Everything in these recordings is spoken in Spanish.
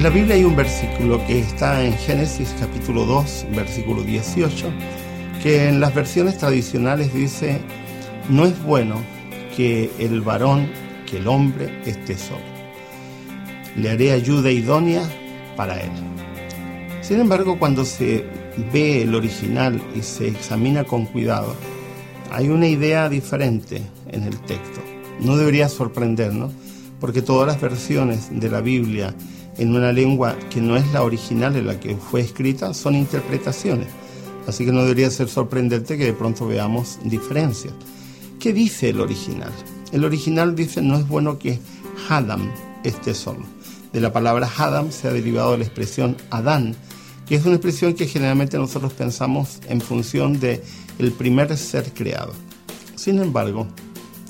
En la Biblia hay un versículo que está en Génesis capítulo 2, versículo 18, que en las versiones tradicionales dice, no es bueno que el varón, que el hombre esté solo. Le haré ayuda idónea para él. Sin embargo, cuando se ve el original y se examina con cuidado, hay una idea diferente en el texto. No debería sorprendernos, porque todas las versiones de la Biblia en una lengua que no es la original en la que fue escrita son interpretaciones. Así que no debería ser sorprendente que de pronto veamos diferencias. ¿Qué dice el original? El original dice no es bueno que Hadam esté solo. De la palabra Hadam se ha derivado la expresión Adán, que es una expresión que generalmente nosotros pensamos en función de el primer ser creado. Sin embargo,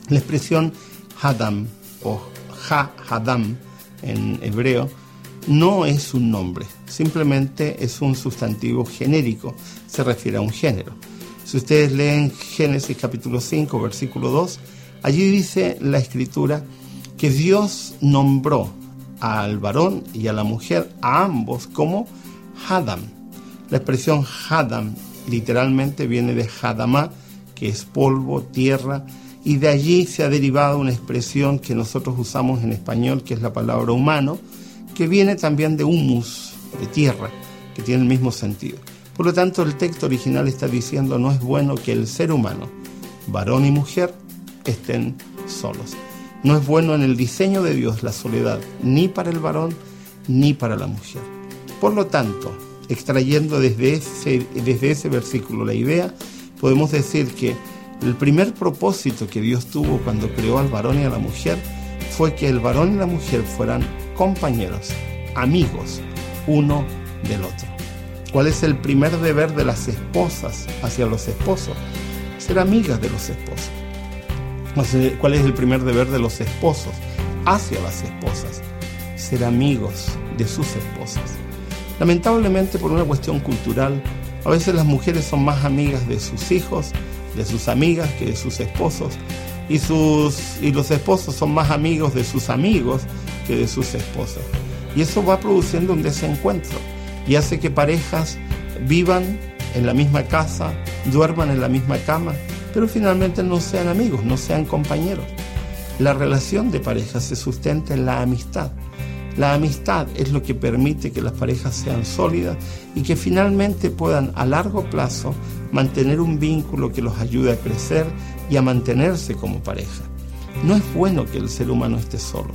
la expresión Hadam o Ha Hadam en hebreo no es un nombre, simplemente es un sustantivo genérico, se refiere a un género. Si ustedes leen Génesis capítulo 5, versículo 2, allí dice la escritura que Dios nombró al varón y a la mujer, a ambos, como Hadam. La expresión Hadam literalmente viene de Hadamá, que es polvo, tierra, y de allí se ha derivado una expresión que nosotros usamos en español, que es la palabra humano, que viene también de humus, de tierra, que tiene el mismo sentido. Por lo tanto, el texto original está diciendo no es bueno que el ser humano, varón y mujer, estén solos. No es bueno en el diseño de Dios la soledad, ni para el varón ni para la mujer. Por lo tanto, extrayendo desde ese, desde ese versículo la idea, podemos decir que el primer propósito que Dios tuvo cuando creó al varón y a la mujer fue que el varón y la mujer fueran compañeros, amigos, uno del otro. ¿Cuál es el primer deber de las esposas hacia los esposos? Ser amigas de los esposos. ¿Cuál es el primer deber de los esposos hacia las esposas? Ser amigos de sus esposas. Lamentablemente por una cuestión cultural, a veces las mujeres son más amigas de sus hijos, de sus amigas que de sus esposos, y, sus, y los esposos son más amigos de sus amigos que de sus esposas. Y eso va produciendo un desencuentro y hace que parejas vivan en la misma casa, duerman en la misma cama, pero finalmente no sean amigos, no sean compañeros. La relación de pareja se sustenta en la amistad. La amistad es lo que permite que las parejas sean sólidas y que finalmente puedan a largo plazo mantener un vínculo que los ayude a crecer y a mantenerse como pareja. No es bueno que el ser humano esté solo.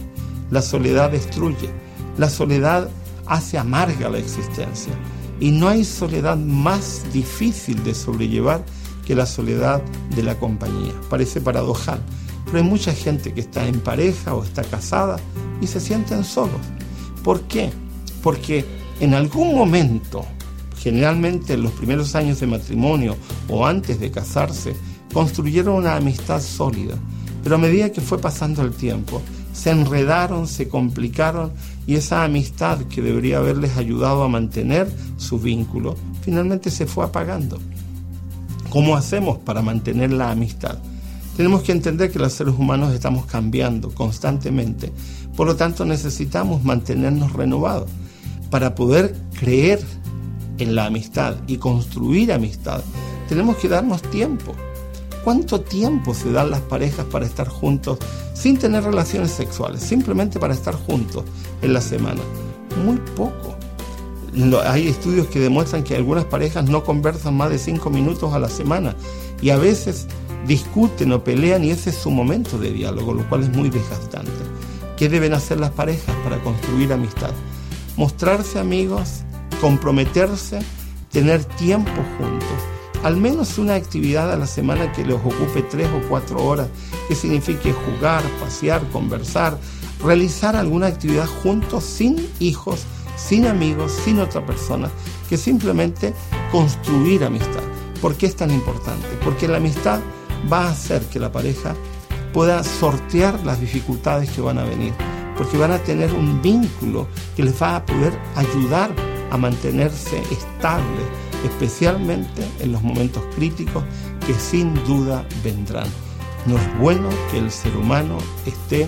La soledad destruye. La soledad hace amarga la existencia. Y no hay soledad más difícil de sobrellevar que la soledad de la compañía. Parece paradojal, pero hay mucha gente que está en pareja o está casada y se sienten solos. ¿Por qué? Porque en algún momento, generalmente en los primeros años de matrimonio o antes de casarse, construyeron una amistad sólida. Pero a medida que fue pasando el tiempo, se enredaron, se complicaron y esa amistad que debería haberles ayudado a mantener su vínculo, finalmente se fue apagando. ¿Cómo hacemos para mantener la amistad? Tenemos que entender que los seres humanos estamos cambiando constantemente, por lo tanto necesitamos mantenernos renovados. Para poder creer en la amistad y construir amistad, tenemos que darnos tiempo. ¿Cuánto tiempo se dan las parejas para estar juntos sin tener relaciones sexuales, simplemente para estar juntos en la semana. Muy poco. Hay estudios que demuestran que algunas parejas no conversan más de cinco minutos a la semana y a veces discuten o pelean y ese es su momento de diálogo, lo cual es muy desgastante. ¿Qué deben hacer las parejas para construir amistad? Mostrarse amigos, comprometerse, tener tiempo juntos al menos una actividad a la semana que les ocupe tres o cuatro horas, que signifique jugar, pasear, conversar, realizar alguna actividad juntos sin hijos, sin amigos, sin otra persona, que simplemente construir amistad. ¿Por qué es tan importante? Porque la amistad va a hacer que la pareja pueda sortear las dificultades que van a venir, porque van a tener un vínculo que les va a poder ayudar a mantenerse estable, especialmente en los momentos críticos que sin duda vendrán. No es bueno que el ser humano esté